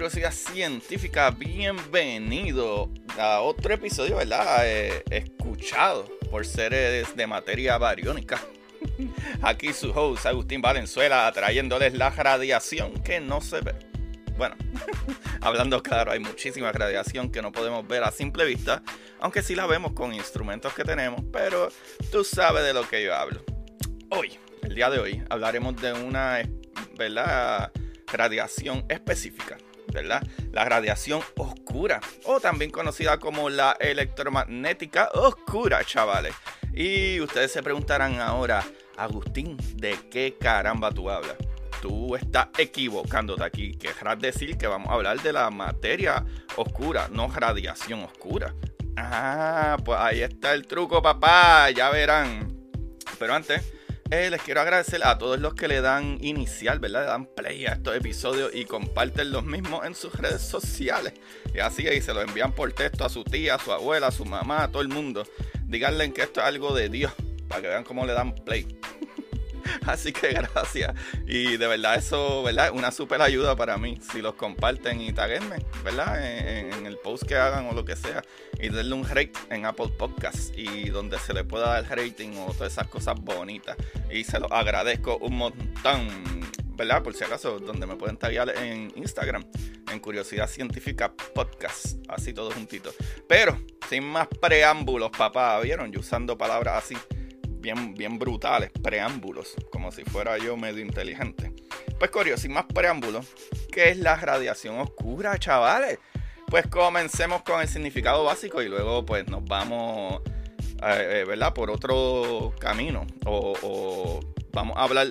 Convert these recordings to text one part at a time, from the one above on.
Curiosidad Científica, bienvenido a otro episodio, ¿verdad? Eh, escuchado por seres de materia bariónica. Aquí su host Agustín Valenzuela trayéndoles la radiación que no se ve. Bueno, hablando claro, hay muchísima radiación que no podemos ver a simple vista, aunque sí la vemos con instrumentos que tenemos, pero tú sabes de lo que yo hablo. Hoy, el día de hoy, hablaremos de una, ¿verdad? radiación específica, ¿verdad? La radiación oscura, o también conocida como la electromagnética oscura, chavales. Y ustedes se preguntarán ahora, Agustín, ¿de qué caramba tú hablas? Tú estás equivocándote aquí. Querrás decir que vamos a hablar de la materia oscura, no radiación oscura. Ah, pues ahí está el truco, papá. Ya verán. Pero antes, eh, les quiero agradecer a todos los que le dan inicial, ¿verdad? Le dan play a estos episodios y comparten los mismos en sus redes sociales. Y así ahí se lo envían por texto a su tía, a su abuela, a su mamá, a todo el mundo. Díganle que esto es algo de Dios, para que vean cómo le dan play. Así que gracias. Y de verdad eso, ¿verdad? Una super ayuda para mí. Si los comparten y taguenme, ¿verdad? En, el post que hagan o lo que sea. Y denle un rate en Apple Podcasts. Y donde se le pueda dar rating o todas esas cosas bonitas. Y se los agradezco un montón. ¿Verdad? Por si acaso, donde me pueden taguear en Instagram. En Curiosidad Científica Podcast. Así todo juntito. Pero, sin más preámbulos, papá. ¿Vieron? Yo usando palabras así bien, bien brutales, preámbulos, como si fuera yo medio inteligente. Pues Corio, sin más preámbulos, ¿qué es la radiación oscura, chavales? Pues comencemos con el significado básico y luego pues nos vamos, eh, ¿verdad? Por otro camino. O, vamos a hablar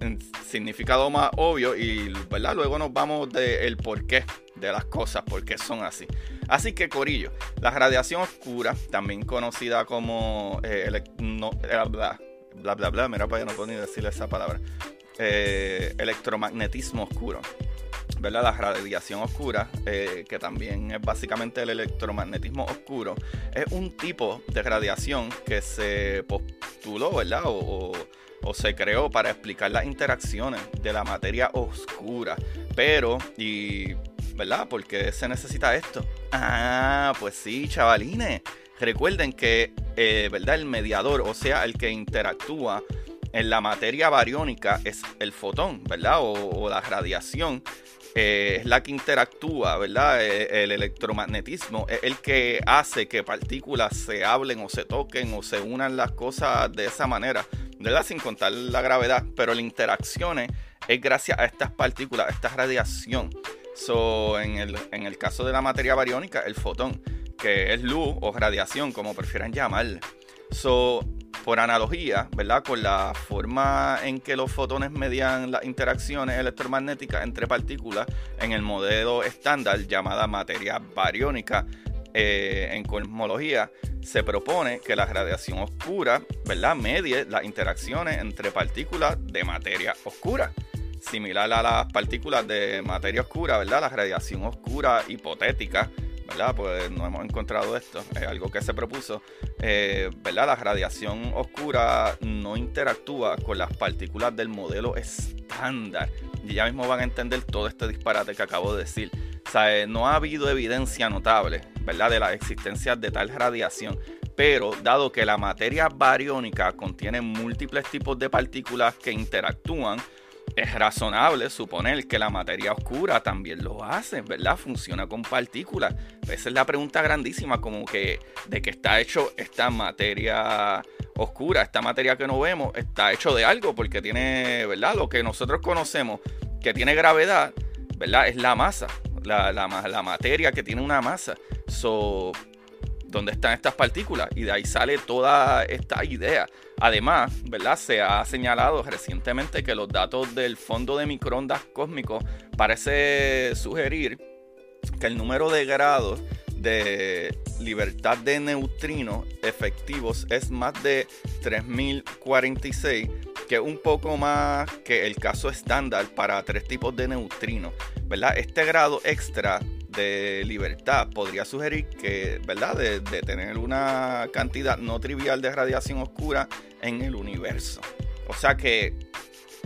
en significado más obvio y, ¿verdad? Luego nos vamos del porqué de las cosas, por qué son así. Así que, Corillo, la radiación oscura, también conocida como eh, no, bla, bla, bla, bla, mira para allá no puedo ni decirle esa palabra, eh, electromagnetismo oscuro. ¿verdad? La radiación oscura, eh, que también es básicamente el electromagnetismo oscuro, es un tipo de radiación que se postuló, ¿verdad? O, o, o se creó para explicar las interacciones de la materia oscura. Pero, y ¿verdad? ¿Por qué se necesita esto? Ah, pues sí, chavalines. Recuerden que, eh, ¿verdad? El mediador, o sea, el que interactúa en la materia bariónica es el fotón, ¿verdad? O, la radiación. Eh, es la que interactúa, ¿verdad? Eh, el electromagnetismo es el que hace que partículas se hablen o se toquen o se unan las cosas de esa manera, ¿verdad? Sin contar la gravedad, pero la interacción es gracias a estas partículas, a esta radiación. So, en el, en el caso de la materia bariónica, el fotón, que es luz o radiación, como prefieran llamarle. So, por analogía, ¿verdad? Con la forma en que los fotones median las interacciones electromagnéticas entre partículas en el modelo estándar llamada materia bariónica, eh, en cosmología, se propone que la radiación oscura, ¿verdad? Medie las interacciones entre partículas de materia oscura similar a las partículas de materia oscura, ¿verdad? La radiación oscura hipotética, ¿verdad? Pues no hemos encontrado esto, es algo que se propuso, eh, ¿verdad? La radiación oscura no interactúa con las partículas del modelo estándar. Y ya mismo van a entender todo este disparate que acabo de decir. O sea, eh, no ha habido evidencia notable, ¿verdad? De la existencia de tal radiación. Pero dado que la materia bariónica contiene múltiples tipos de partículas que interactúan, es razonable suponer que la materia oscura también lo hace, ¿verdad? Funciona con partículas. Esa es la pregunta grandísima, como que de qué está hecho esta materia oscura, esta materia que no vemos, está hecho de algo, porque tiene, ¿verdad? Lo que nosotros conocemos que tiene gravedad, ¿verdad? Es la masa, la, la, la materia que tiene una masa. So, ¿Dónde están estas partículas? Y de ahí sale toda esta idea. Además, ¿verdad? Se ha señalado recientemente que los datos del fondo de microondas cósmico parece sugerir que el número de grados de libertad de neutrinos efectivos es más de 3046, que es un poco más que el caso estándar para tres tipos de neutrinos, ¿verdad? Este grado extra de libertad podría sugerir que, ¿verdad? De, tener una cantidad no trivial de radiación oscura en el universo. O sea que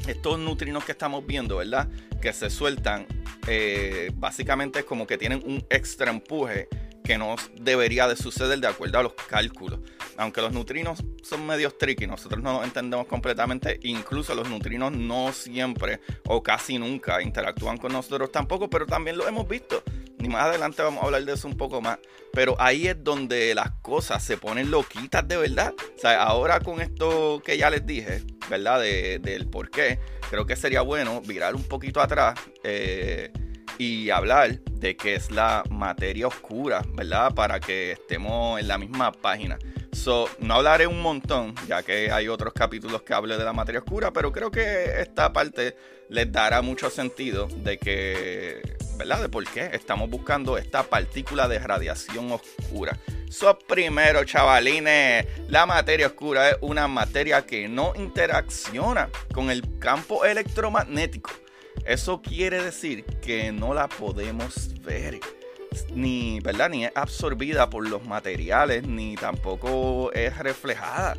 estos neutrinos que estamos viendo, ¿verdad? Que se sueltan, eh, básicamente es como que tienen un extra empuje que no debería de suceder de acuerdo a los cálculos. Aunque los neutrinos son medios tricky, nosotros no los entendemos completamente. Incluso los neutrinos no siempre o casi nunca interactúan con nosotros tampoco, pero también lo hemos visto. Y más adelante vamos a hablar de eso un poco más. Pero ahí es donde las cosas se ponen loquitas de verdad. O sea, ahora con esto que ya les dije, ¿verdad? De, del por qué, creo que sería bueno virar un poquito atrás. Eh, y hablar de qué es la materia oscura, ¿verdad? Para que estemos en la misma página. So, no hablaré un montón, ya que hay otros capítulos que hable de la materia oscura, pero creo que esta parte les dará mucho sentido de que, ¿verdad? De por qué estamos buscando esta partícula de radiación oscura. So, primero, chavalines, la materia oscura es una materia que no interacciona con el campo electromagnético eso quiere decir que no la podemos ver. Ni, ¿verdad? ni es absorbida por los materiales, ni tampoco es reflejada.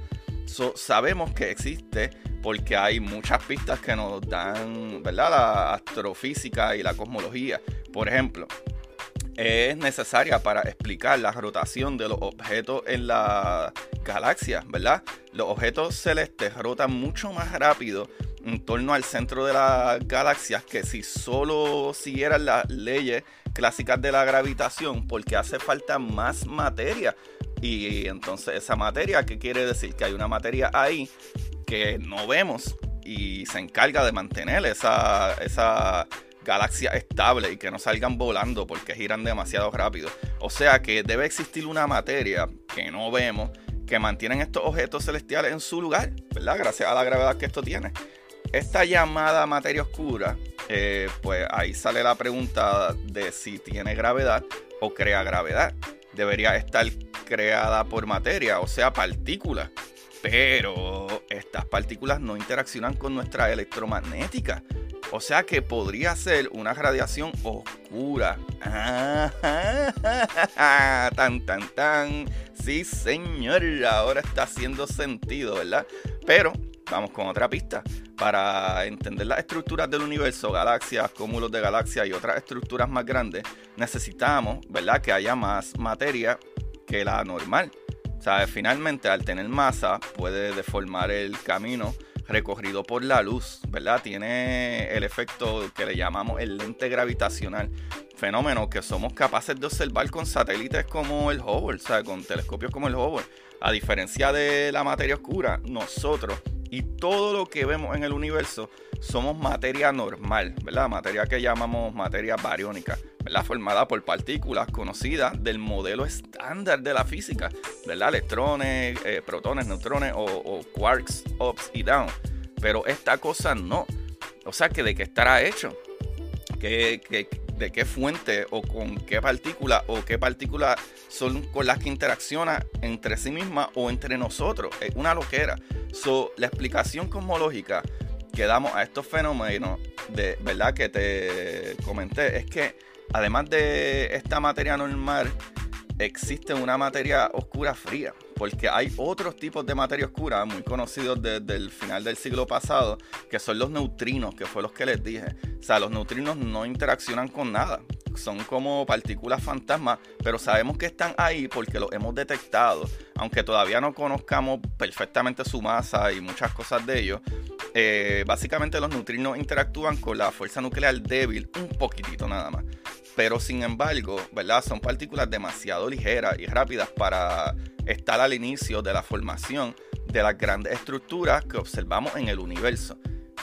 sabemos que existe porque hay muchas pistas que nos dan ¿verdad? la astrofísica y la cosmología. Por ejemplo, es necesaria para explicar la rotación de los objetos en la galaxia, ¿verdad? Los objetos celestes rotan mucho más rápido en torno al centro de las galaxias que si solo siguieran las leyes clásicas de la gravitación, porque hace falta más materia. Y entonces esa materia, ¿qué quiere decir? Que hay una materia ahí que no vemos y se encarga de mantener esa, esa galaxia estable y que no salgan volando porque giran demasiado rápido. O sea que debe existir una materia que no vemos que mantienen estos objetos celestiales en su lugar, ¿verdad? Gracias a la gravedad que esto tiene esta llamada materia oscura, eh, pues ahí sale la pregunta de si tiene gravedad o crea gravedad. Debería estar creada por materia, o sea, partículas. Pero partículas no interaccionan con nuestra electromagnética. O sea que podría ser una radiación oscura. tan, tan, tan. Sí, señor. Ahora está haciendo sentido, ¿verdad? Pero vamos con otra pista. Para entender las estructuras del universo, galaxias, cúmulos de galaxias y otras estructuras más grandes, necesitamos, ¿verdad?, que haya más materia que la normal. Sea, finalmente al tener masa puede deformar el camino recorrido por la luz, ¿verdad? Tiene el efecto que le llamamos el lente gravitacional, fenómeno que somos capaces de observar con satélites como el Hubble, sea, con telescopios como el Hubble. A diferencia de la materia oscura, nosotros y todo lo que vemos en el universo somos materia normal, ¿verdad? Materia que llamamos materia bariónica, ¿verdad? Formada por partículas conocidas del modelo estándar de la física, ¿verdad? Electrones, eh, protones, neutrones o, quarks, ups y downs. Pero esta cosa no. O sea, que de qué estará hecho. ¿Qué, qué, de qué fuente o con qué partícula o qué partículas son con las que interacciona entre sí misma o entre nosotros. Es una loquera. So, la explicación cosmológica que damos a estos fenómenos, de verdad que te comenté, es que además de esta materia normal, existe una materia oscura fría porque hay otros tipos de materia oscura muy conocidos desde el final del siglo pasado, que son los neutrinos, que fue los que les dije. O sea, los neutrinos no interaccionan con nada, son como partículas fantasmas, pero sabemos que están ahí porque los hemos detectado, aunque todavía no conozcamos perfectamente su masa y muchas cosas de ellos. eh, básicamente los neutrinos interactúan con la fuerza nuclear débil un poquitito nada más. Pero sin embargo, ¿verdad? Son partículas demasiado ligeras y rápidas para estar al inicio de la formación de las grandes estructuras que observamos en el universo.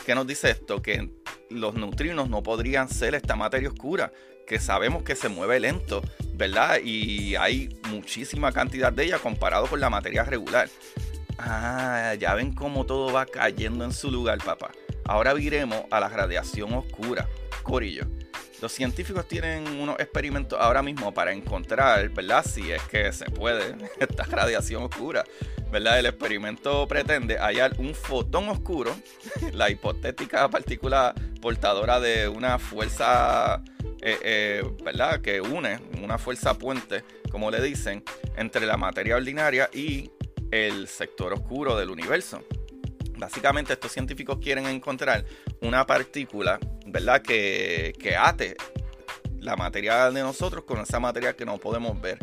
¿Qué nos dice esto? Que los neutrinos no podrían ser esta materia oscura, que sabemos que se mueve lento, ¿verdad? Y hay muchísima cantidad de ella comparado con la materia regular. Ah, ya ven cómo todo va cayendo en su lugar, papá. Ahora viremos a la radiación oscura. Corillo. Los científicos tienen unos experimentos ahora mismo para encontrar, ¿verdad? Si es que se puede, esta radiación oscura. ¿Verdad? El experimento pretende hallar un fotón oscuro, la hipotética partícula portadora de una fuerza, eh, eh, ¿verdad? Que une, una fuerza puente, como le dicen, entre la materia ordinaria y el sector oscuro del universo. Básicamente estos científicos quieren encontrar una partícula, ¿verdad? Que, que ate la materia de nosotros con esa materia que no podemos ver.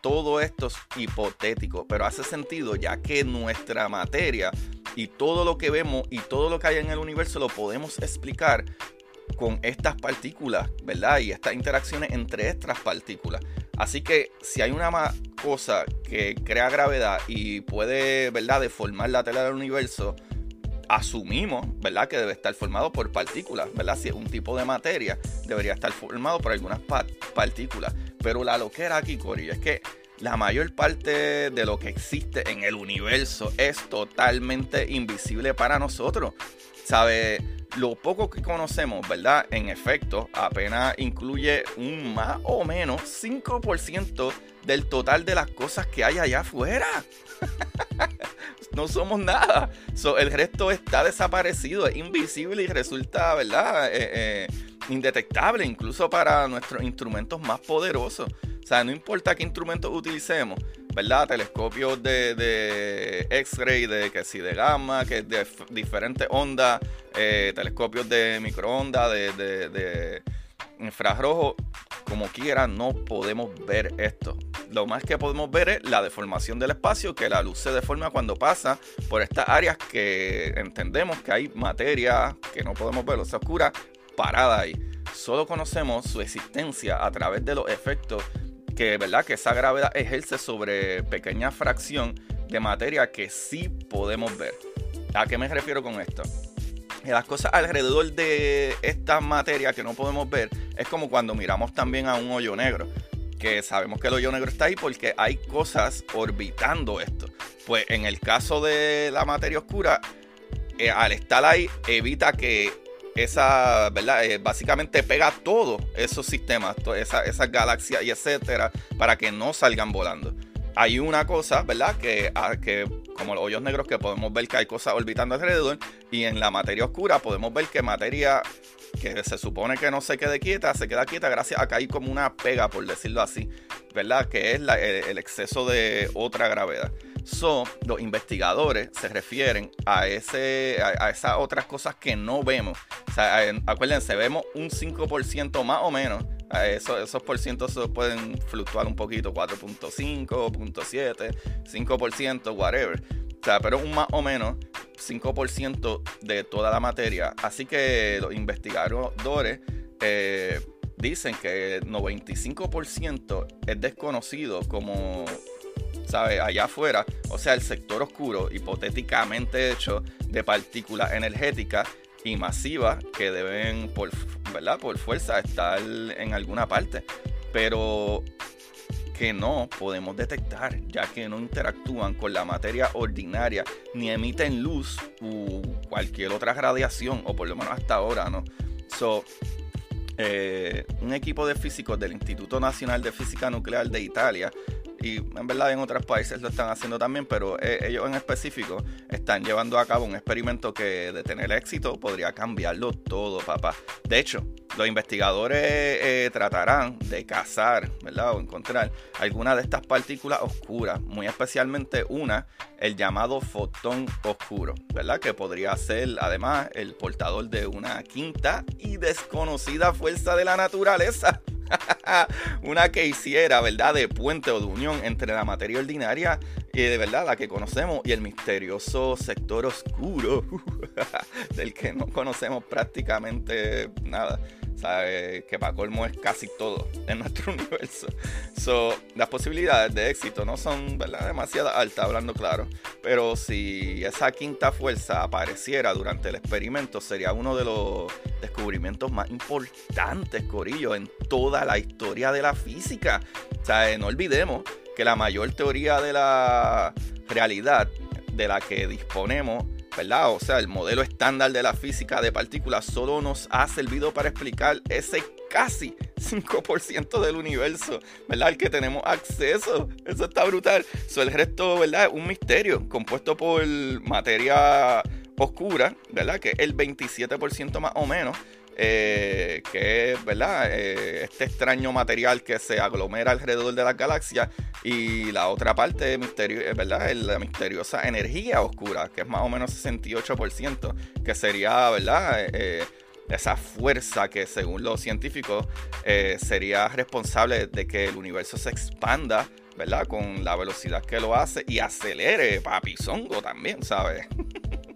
Todo esto es hipotético, pero hace sentido ya que nuestra materia y todo lo que vemos y todo lo que hay en el universo lo podemos explicar con estas partículas, ¿verdad? Y estas interacciones entre estas partículas. Así que si hay una cosa que crea gravedad y puede, ¿verdad?, deformar la tela del universo, asumimos, ¿verdad?, que debe estar formado por partículas, ¿verdad? Si es un tipo de materia, debería estar formado por algunas partículas. Pero la loquera aquí, Corillo, es que la mayor parte de lo que existe en el universo es totalmente invisible para nosotros. ¿Sabe? lo poco que conocemos, ¿verdad? En efecto, apenas incluye un más o menos 5% del total de las cosas que hay allá afuera. no somos nada. el resto está desaparecido, es invisible y resulta, ¿verdad? Eh, eh, indetectable incluso para nuestros instrumentos más poderosos. O sea, no importa qué instrumentos utilicemos, ¿verdad? Telescopios de, X-ray, de que si de gamma, que de diferentes ondas, eh, telescopios de microondas, de, de, infrarrojo, como quiera, no podemos ver esto. Lo más que podemos ver es la deformación del espacio, que la luz se deforma cuando pasa por estas áreas que entendemos que hay materia que no podemos ver, o sea, oscura, parada ahí. Solo conocemos su existencia a través de los efectos que, ¿verdad? que esa gravedad ejerce sobre pequeña fracción de materia que sí podemos ver. ¿A qué me refiero con esto? las cosas alrededor de esta materia que no podemos ver es como cuando miramos también a un hoyo negro. Que sabemos que el hoyo negro está ahí porque hay cosas orbitando esto. Pues en el caso de la materia oscura, eh, al estar ahí, evita que esa, ¿verdad? Eh, básicamente pega todos esos sistemas, esas esa galaxias y etcétera, para que no salgan volando. Hay una cosa, ¿verdad? Que, ah, que como los hoyos negros que podemos ver que hay cosas orbitando alrededor y en la materia oscura podemos ver que materia que se supone que no se quede quieta, se queda quieta gracias a que hay como una pega, por decirlo así, ¿verdad? Que es el exceso de otra gravedad. So, los investigadores se refieren a, ese, a, esas otras cosas que no vemos. O sea, acuérdense, vemos un 5% más o menos. Eso, esos porcientos pueden fluctuar un poquito, 4.5, 0.7, 5%, whatever. O sea, pero un más o menos 5% de toda la materia. Así que los investigadores eh, dicen que el 95% es desconocido como ¿sabes? Allá afuera, o sea, el sector oscuro, hipotéticamente hecho de partículas energéticas y masivas que deben, por, ¿verdad? por fuerza, estar en alguna parte, pero que no podemos detectar, ya que no interactúan con la materia ordinaria ni emiten luz u cualquier otra radiación, o por lo menos hasta ahora, ¿no? So, eh, un equipo de físicos del Instituto Nacional de Física Nuclear de Italia y en verdad en otros países lo están haciendo también, pero eh, ellos en específico están llevando a cabo un experimento que de tener éxito podría cambiarlo todo, papá. De hecho, los investigadores eh, tratarán de cazar, ¿verdad? O encontrar alguna de estas partículas oscuras, muy especialmente una, el llamado fotón oscuro, ¿verdad? Que podría ser además el portador de una quinta y desconocida fuerza de la naturaleza. una que hiciera, ¿verdad?, de puente o de unión entre la materia ordinaria y de verdad la que conocemos y el misterioso sector oscuro del que no conocemos prácticamente nada. ¿Sabe? Que para colmo es casi todo en nuestro universo. So, las posibilidades de éxito no son demasiado altas, hablando claro. Pero si esa quinta fuerza apareciera durante el experimento, sería uno de los descubrimientos más importantes, Corillo, en toda la historia de la física. O sea, no olvidemos que la mayor teoría de la realidad de la que disponemos ¿verdad? O sea, el modelo estándar de la física de partículas solo nos ha servido para explicar ese casi 5% del universo, ¿verdad? Al que tenemos acceso. Eso está brutal. So, el resto, ¿verdad? Un misterio compuesto por materia oscura, ¿verdad? Que es el 27% más o menos. Eh, que es ¿verdad? Eh, este extraño material que se aglomera alrededor de la galaxia y la otra parte misterio, eh, ¿verdad? la misteriosa energía oscura, que es más o menos 68%, que sería ¿verdad? esa fuerza que según los científicos sería responsable de que el universo se expanda ¿verdad? Con la velocidad que lo hace y acelere papizongo también, ¿sabes?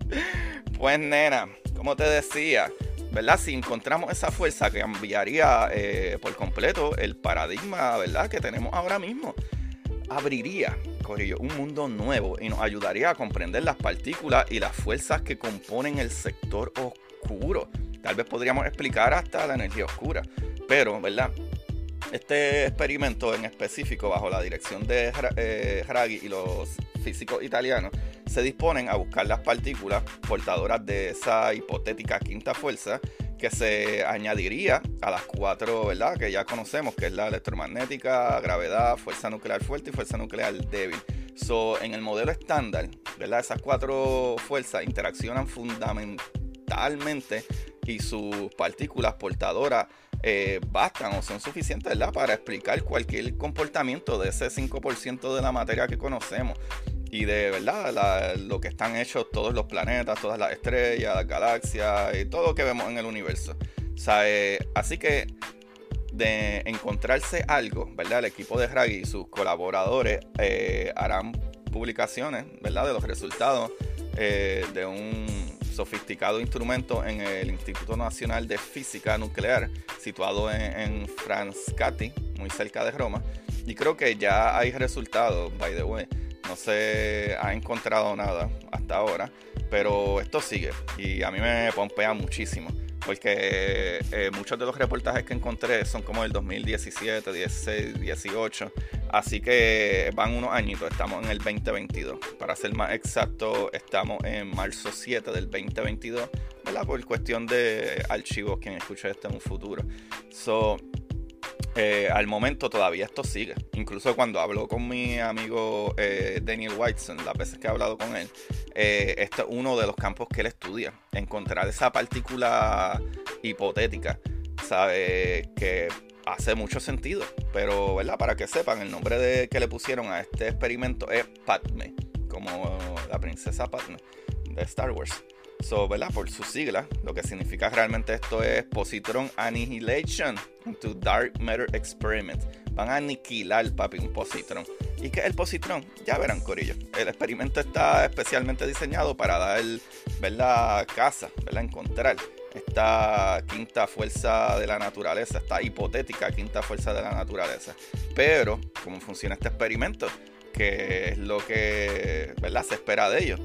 pues nena, como te decía, ¿verdad? Si encontramos esa fuerza que cambiaría eh, por completo el paradigma, ¿verdad? Que tenemos ahora mismo, abriría, Corillo, un mundo nuevo y nos ayudaría a comprender las partículas y las fuerzas que componen el sector oscuro. Tal vez podríamos explicar hasta la energía oscura, pero, ¿verdad? Este experimento en específico, bajo la dirección de eh, y los físicos italianos, se disponen a buscar las partículas portadoras de esa hipotética quinta fuerza que se añadiría a las cuatro, ¿verdad? Que ya conocemos, que es la electromagnética, gravedad, fuerza nuclear fuerte y fuerza nuclear débil. So, en el modelo estándar, ¿verdad? Esas cuatro fuerzas interaccionan fundamentalmente y sus partículas portadoras eh, bastan o son suficientes ¿verdad? para explicar cualquier comportamiento de ese 5% de la materia que conocemos y de verdad lo que están hechos todos los planetas, todas las estrellas, las galaxias y todo lo que vemos en el universo. Eh, así que de encontrarse algo, ¿verdad? El equipo de Raggy y sus colaboradores eh, harán publicaciones, ¿verdad? De los resultados eh, de un sofisticado instrumento en el Instituto Nacional de Física Nuclear, situado en, en muy cerca de Roma. Y creo que ya hay resultados, by the way no se ha encontrado nada hasta ahora, pero esto sigue y a mí me pompea muchísimo. Porque eh, muchos de los reportajes que encontré son como del 2017, 16, 18. Así que van unos añitos, estamos en el 2022. Para ser más exacto, estamos en marzo 7 del 2022, ¿verdad? Por cuestión de archivos, quien escuche esto en un futuro. So, eh, al momento todavía esto sigue. Incluso cuando hablo con mi amigo eh, Daniel Whiteson, las veces que he hablado con él, este es uno de los campos que él estudia. Encontrar esa partícula hipotética, ¿sabe? Que hace mucho sentido. Pero, ¿verdad? Para que sepan, el nombre de, que le pusieron a este experimento es Padme, como la princesa Padme de Star Wars. So. Por su sigla, lo que significa realmente esto es Positron Annihilation into Dark Matter Experiment. Van a aniquilar, papi, un positron. ¿Y qué es el positron? Ya verán, Corillo. El experimento está especialmente diseñado para dar, ¿verdad? Casa, ¿verdad? Encontrar esta quinta fuerza de la naturaleza, esta hipotética quinta fuerza de la naturaleza. Pero, ¿cómo funciona este experimento? ¿Qué es lo que, ¿verdad? Se espera de ellos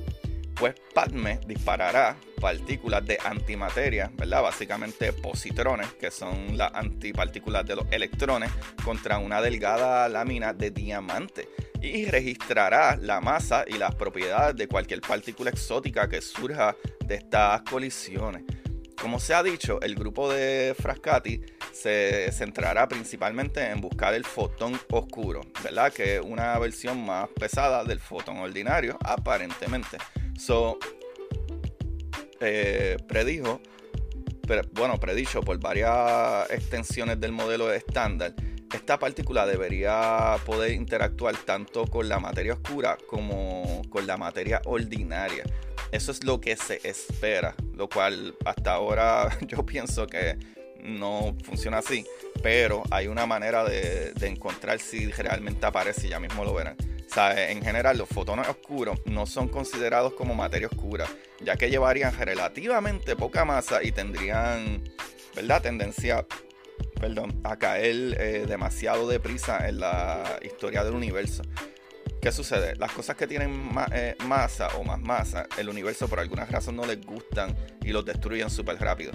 pues Padme disparará partículas de antimateria, ¿verdad? Básicamente positrones, que son las antipartículas de los electrones, contra una delgada lámina de diamante y registrará la masa y las propiedades de cualquier partícula exótica que surja de estas colisiones. Como se ha dicho, el grupo de Frascati se centrará principalmente en buscar el fotón oscuro, ¿verdad? Que es una versión más pesada del fotón ordinario, aparentemente. So, eh, predijo, bueno, predicho por varias extensiones del modelo estándar, esta partícula debería poder interactuar tanto con la materia oscura como con la materia ordinaria. Eso es lo que se espera, lo cual hasta ahora yo pienso que no funciona así. pero hay una manera de, encontrar si realmente aparece y ya mismo lo verán. En general, los fotones oscuros no son considerados como materia oscura, ya que llevarían relativamente poca masa y tendrían, ¿verdad?, tendencia a caer eh, demasiado deprisa en la historia del universo. ¿Qué sucede? Las cosas que tienen eh, masa o más masa, el universo por alguna razón no les gustan y los destruyen súper rápido.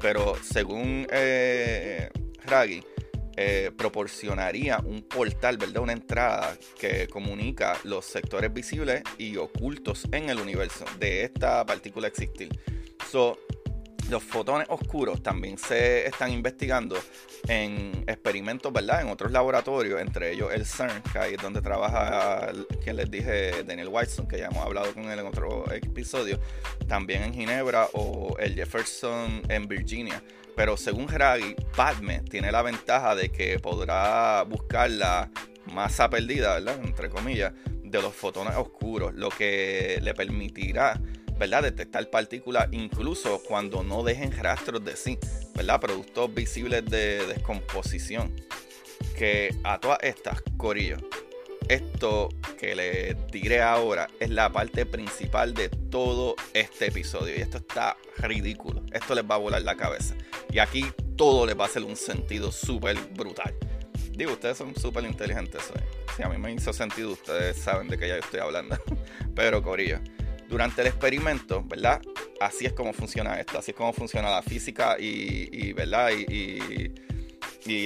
Pero según eh, eh, proporcionaría un portal, ¿verdad? Una entrada que comunica los sectores visibles y ocultos en el universo de esta partícula existir. So, los fotones oscuros también se están investigando en experimentos, ¿verdad? En otros laboratorios, entre ellos el CERN, que ahí es donde trabaja quien les dije, Daniel Whiteson, que ya hemos hablado con él en otro episodio, también en Ginebra o el Jefferson en Virginia. Pero según Draghi, Padme tiene la ventaja de que podrá buscar la masa perdida, ¿verdad? Entre comillas, de los fotones oscuros, lo que le permitirá ¿verdad? Detectar partículas incluso cuando no dejen rastros de sí, ¿verdad? Productos visibles de descomposición. Que a todas estas, Corillo, esto que le diré ahora es la parte principal de todo este episodio. Y esto está ridículo. Esto les va a volar la cabeza. Y aquí todo les va a hacer un sentido súper brutal. Digo, ustedes son súper inteligentes. ¿eh? Si a mí me hizo sentido, ustedes saben de qué ya estoy hablando. Pero, Corillo, durante el experimento, ¿verdad? Así es como funciona esto, así es como funciona la física y, ¿verdad? Y,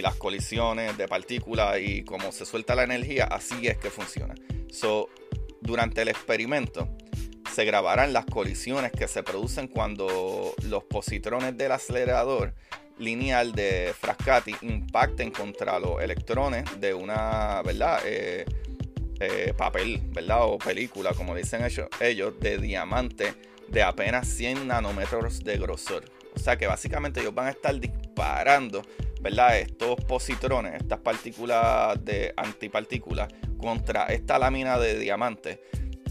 las colisiones de partículas y cómo se suelta la energía, así es que funciona. So, durante el experimento se grabarán las colisiones que se producen cuando los positrones del acelerador lineal de Frascati impacten contra los electrones de una, ¿verdad? Eh, eh, papel, ¿verdad? O película, como dicen ellos, de diamante de apenas 100 nanómetros de grosor. O sea que básicamente ellos van a estar disparando, ¿verdad? Estos positrones, estas partículas de antipartículas contra esta lámina de diamante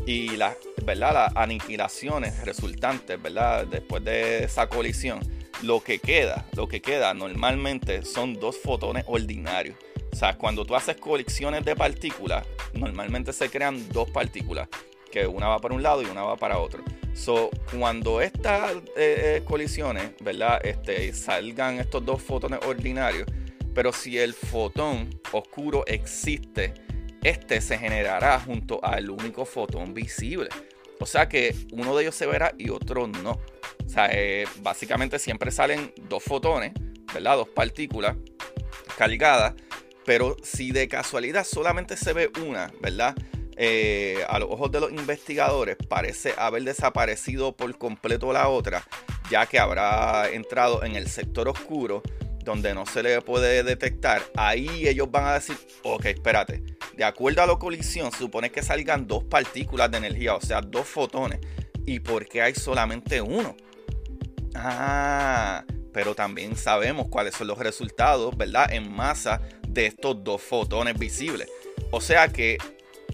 y las, ¿verdad? Las aniquilaciones resultantes, ¿verdad? Después de esa colisión, lo que queda, lo que queda normalmente son dos fotones ordinarios. O sea, cuando tú haces colecciones de partículas, normalmente se crean dos partículas, que una va para un lado y una va para otro. So, cuando estas eh, eh, colisiones, ¿verdad? Este, salgan estos dos fotones ordinarios, pero si el fotón oscuro existe, este se generará junto al único fotón visible. O sea que uno de ellos se verá y otro no. O sea, eh, básicamente siempre salen dos fotones, ¿verdad? Dos partículas cargadas pero si de casualidad solamente se ve una, ¿verdad? Eh, a los ojos de los investigadores parece haber desaparecido por completo la otra, ya que habrá entrado en el sector oscuro donde no se le puede detectar. Ahí ellos van a decir, ok, espérate, de acuerdo a la colisión, supone que salgan dos partículas de energía, o sea, dos fotones. ¿Y por qué hay solamente uno? Ah, pero también sabemos cuáles son los resultados, ¿verdad? En masa de estos dos fotones visibles. O sea que,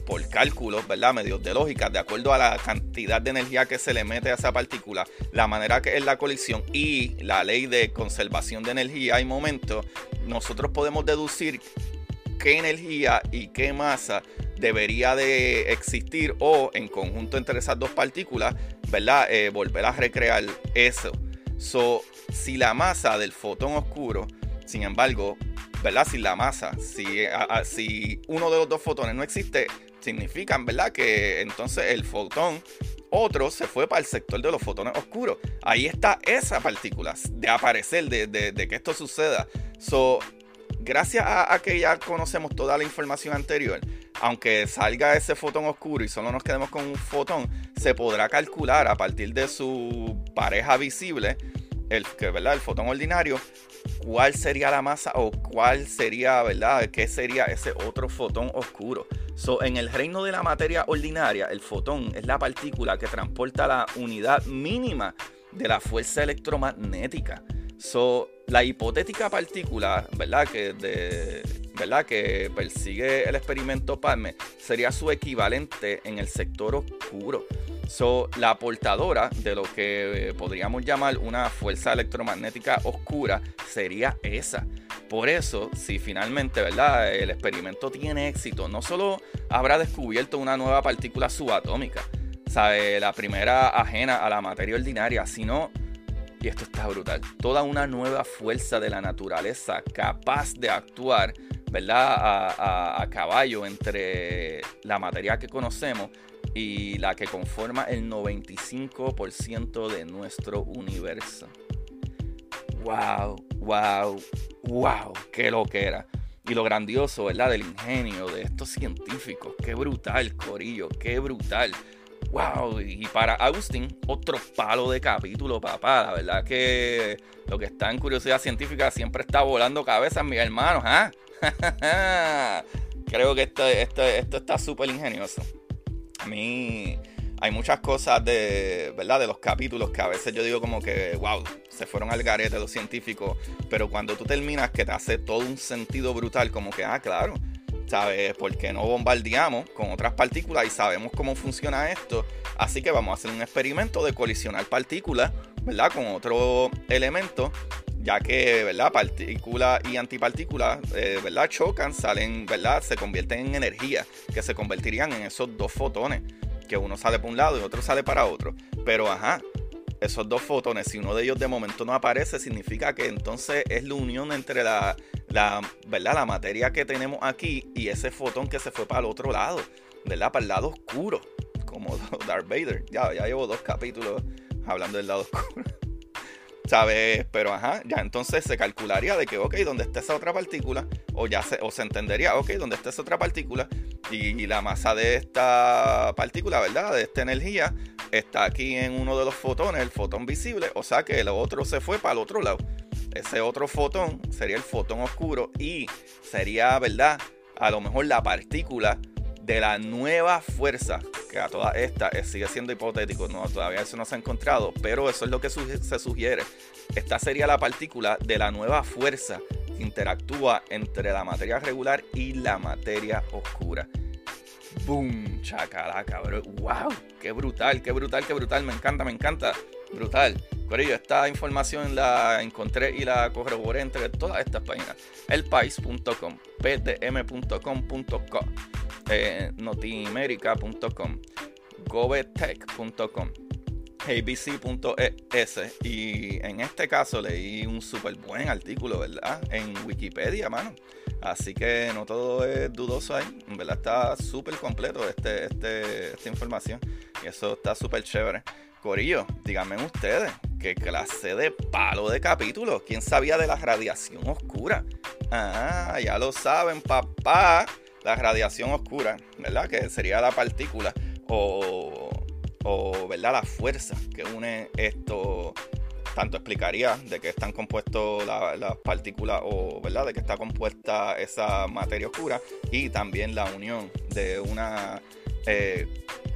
por cálculos, ¿verdad? Medios de lógica, de acuerdo a la cantidad de energía que se le mete a esa partícula, la manera que es la colisión y la ley de conservación de energía y momento, nosotros podemos deducir qué energía y qué masa debería de existir o en conjunto entre esas dos partículas, ¿verdad? Eh, volver a recrear eso. So, si la masa del fotón oscuro, sin embargo, ¿verdad? Si la masa, si, si uno de los dos fotones no existe, significan, ¿verdad? Que entonces el fotón otro se fue para el sector de los fotones oscuros. Ahí está esa partícula de aparecer, de, que esto suceda. So, gracias a, que ya conocemos toda la información anterior, aunque salga ese fotón oscuro y solo nos quedemos con un fotón, se podrá calcular a partir de su pareja visible, el, ¿verdad? el fotón ordinario, cuál sería la masa o cuál sería, ¿verdad? ¿Qué sería ese otro fotón oscuro? So, en el reino de la materia ordinaria, el fotón es la partícula que transporta la unidad mínima de la fuerza electromagnética. So, la hipotética partícula, ¿verdad? Que, de, que persigue el experimento Palme sería su equivalente en el sector oscuro. So, la portadora de lo que eh, podríamos llamar una fuerza electromagnética oscura sería esa. Por eso, si finalmente, ¿verdad? El experimento tiene éxito, no solo habrá descubierto una nueva partícula subatómica, ¿sabe? La primera ajena a la materia ordinaria, sino, y esto está brutal, toda una nueva fuerza de la naturaleza capaz de actuar, ¿verdad? A, caballo entre la materia que conocemos y la que conforma el 95% de nuestro universo. ¡Wow! ¡Wow! ¡Wow! ¡Qué lo que era! Y lo grandioso, ¿verdad? Del ingenio de estos científicos. ¡Qué brutal, Corillo! ¡Qué brutal! ¡Wow! Y para Austin, otro palo de capítulo, papá. La verdad que lo que está en curiosidad científica siempre está volando cabezas, mis hermanos, ¿ah? Creo que esto, esto, esto está súper ingenioso. A mí hay muchas cosas de, ¿verdad? De los capítulos que a veces yo digo como que, wow, se fueron al garete los científicos, pero cuando tú terminas que te hace todo un sentido brutal, como que, ah, claro, ¿sabes? Porque no bombardeamos con otras partículas y sabemos cómo funciona esto. Así que vamos a hacer un experimento de colisionar partículas, ¿verdad? Con otro elemento, ya que, ¿verdad? Partículas y antipartículas, eh, ¿verdad? Chocan, salen, ¿verdad? Se convierten en energía, que se convertirían en esos dos fotones que uno sale para un lado y otro sale para otro. Pero ajá, esos dos fotones, si uno de ellos de momento no aparece, significa que entonces es la unión entre la, la, ¿verdad? la materia que tenemos aquí y ese fotón que se fue para el otro lado, ¿verdad? Para el lado oscuro, como Darth Vader. Ya, ya llevo dos capítulos hablando del lado oscuro. ¿Sabes? Pero ajá, ya entonces se calcularía de que, ok, ¿dónde está esa otra partícula? O ya se, o se entendería, ok, ¿dónde está esa otra partícula? Y la masa de esta partícula, ¿verdad? De esta energía, está aquí en uno de los fotones, el fotón visible, o sea que el otro se fue para el otro lado. Ese otro fotón sería el fotón oscuro y sería, ¿verdad? A lo mejor la partícula de la nueva fuerza, que a toda esta eh, sigue siendo hipotético, no, todavía eso no se ha encontrado, pero eso es lo que se sugiere. Esta sería la partícula de la nueva fuerza que interactúa entre la materia regular y la materia oscura. ¡Boom! Chacalaca, cabrón. ¡Wow! ¡Qué brutal, qué brutal, qué brutal! Me encanta, me encanta. Brutal. Corillo, esta información la encontré y la corroboré entre todas estas páginas. Elpais.com, ptm.com.co, eh, notimerica.com, abc.es y en este caso leí un súper buen artículo, ¿verdad? En Wikipedia, mano. Así que no todo es dudoso ahí. En verdad está súper completo este, este, esta información. Y eso está súper chévere. Corillo, díganme ustedes, ¿qué clase de palo de capítulo? ¿Quién sabía de la radiación oscura? Ah, ya lo saben, papá. La radiación oscura, ¿verdad? Que sería la partícula o, o ¿verdad? La fuerza que une esto tanto explicaría de qué están compuestos las partículas o, ¿verdad?, de qué está compuesta esa materia oscura y también la unión de una eh,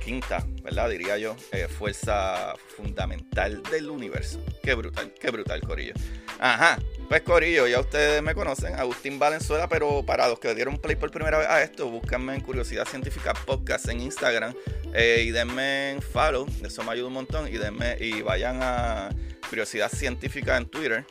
quinta, ¿verdad? Diría yo, eh, fuerza fundamental del universo. Qué brutal, qué brutal, Corillo. Ajá, pues Corillo, ya ustedes me conocen, Agustín Valenzuela, pero para los que dieron play por primera vez a esto, búsquenme en Curiosidad Científica Podcast en Instagram eh, y denme en follow, eso me ayuda un montón, y denme, y vayan a Curiosidad Científica en Twitter.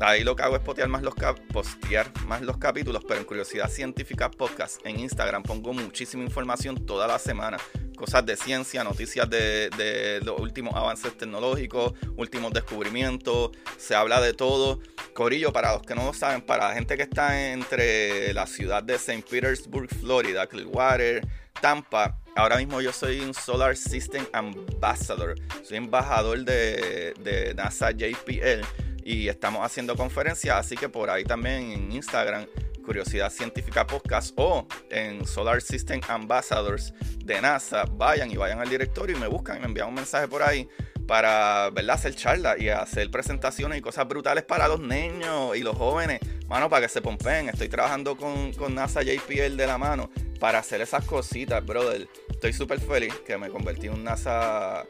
Ahí lo que hago es postear más, los capítulos, pero en Curiosidad Científica Podcast en Instagram pongo muchísima información toda la semana. Cosas de ciencia, noticias de, los últimos avances tecnológicos, últimos descubrimientos, se habla de todo. Corillo, para los que no lo saben, para la gente que está entre la ciudad de St. Petersburg, Florida, Clearwater, Tampa, Ahora mismo yo soy un Solar System Ambassador. Soy embajador de, NASA JPL y estamos haciendo conferencias, así que por ahí también en Instagram, Curiosidad Científica Podcast o en Solar System Ambassadors de NASA, vayan y vayan al directorio y me buscan y me envían un mensaje por ahí para ¿verdad? hacer charlas y hacer presentaciones y cosas brutales para los niños y los jóvenes. Mano, para que se pompen. Estoy trabajando con, con NASA JPL de la mano para hacer esas cositas, brother. Estoy súper feliz que me convertí en un NASA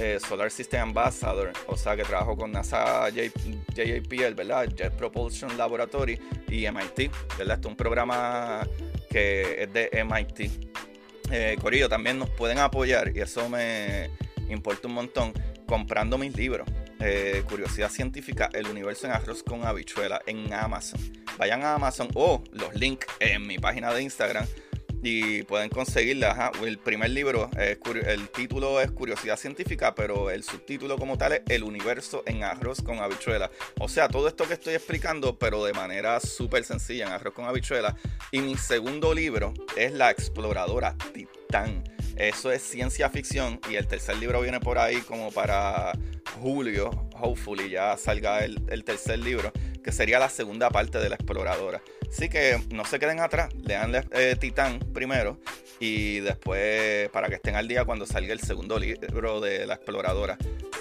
eh, Solar System Ambassador. O sea, que trabajo con NASA JPL, ¿verdad? Jet Propulsion Laboratory y MIT, ¿verdad? Esto es un programa que es de MIT. Eh, Corillo, también nos pueden apoyar y eso me importa un montón comprando mis libros. eh, Curiosidad Científica, El Universo en Arroz con Habichuela en Amazon. Vayan a Amazon o los links en mi página de Instagram y pueden conseguirla. El primer libro, el título es Curiosidad Científica, pero el subtítulo como tal es El universo en arroz con habichuela. O sea, todo esto que estoy explicando, pero de manera súper sencilla en arroz con habichuela. Y mi segundo libro es La exploradora Titán. Eso es ciencia ficción y el tercer libro viene por ahí como para julio, hopefully ya salga el, el tercer libro, que sería la segunda parte de la exploradora. Así que no se queden atrás, lean eh, Titán primero y después para que estén al día cuando salga el segundo libro de la exploradora.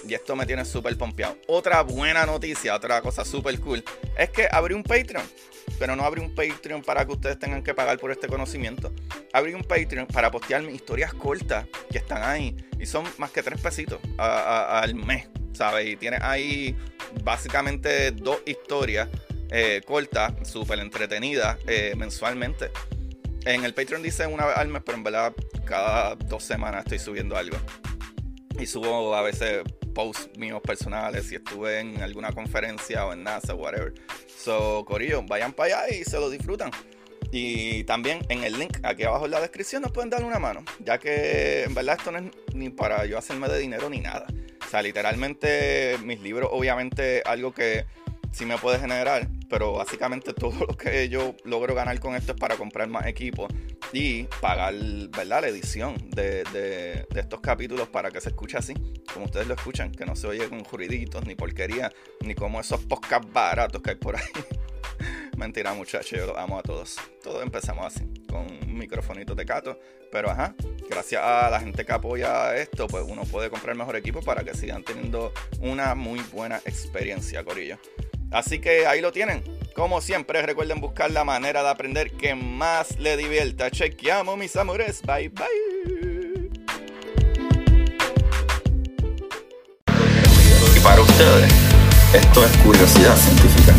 Y esto me tiene súper pompeado. Otra buena noticia, otra cosa súper cool, es que abrí un Patreon. Pero no abrí un Patreon para que ustedes tengan que pagar por este conocimiento. Abrí un Patreon para postear mis historias cortas que están ahí. Y son más que tres pesitos al mes, ¿sabes? Y tienes ahí básicamente dos historias eh, corta, súper entretenida eh, mensualmente. En el Patreon dice una vez al mes, pero en verdad cada dos semanas estoy subiendo algo. Y subo a veces posts míos personales si estuve en alguna conferencia o en NASA, whatever. So, Corillo, vayan para allá y se lo disfrutan. Y también en el link aquí abajo en la descripción nos pueden dar una mano, ya que en verdad esto no es ni para yo hacerme de dinero ni nada. O sea, literalmente mis libros, obviamente, algo que sí me puede generar, pero básicamente todo lo que yo logro ganar con esto es para comprar más equipos y pagar ¿verdad? la edición de, de, estos capítulos para que se escuche así, como ustedes lo escuchan, que no se oye con ruiditos, ni porquería, ni como esos podcasts baratos que hay por ahí. Mentira, muchachos, yo los amo a todos. Todos empezamos así, con un microfonito de cato. Pero ajá, gracias a la gente que apoya esto, pues uno puede comprar mejor equipo para que sigan teniendo una muy buena experiencia, Corillo. Así que ahí lo tienen. Como siempre, recuerden buscar la manera de aprender que más le divierta. Chequeamos, mis amores. Bye, bye. Y para ustedes, esto es curiosidad científica.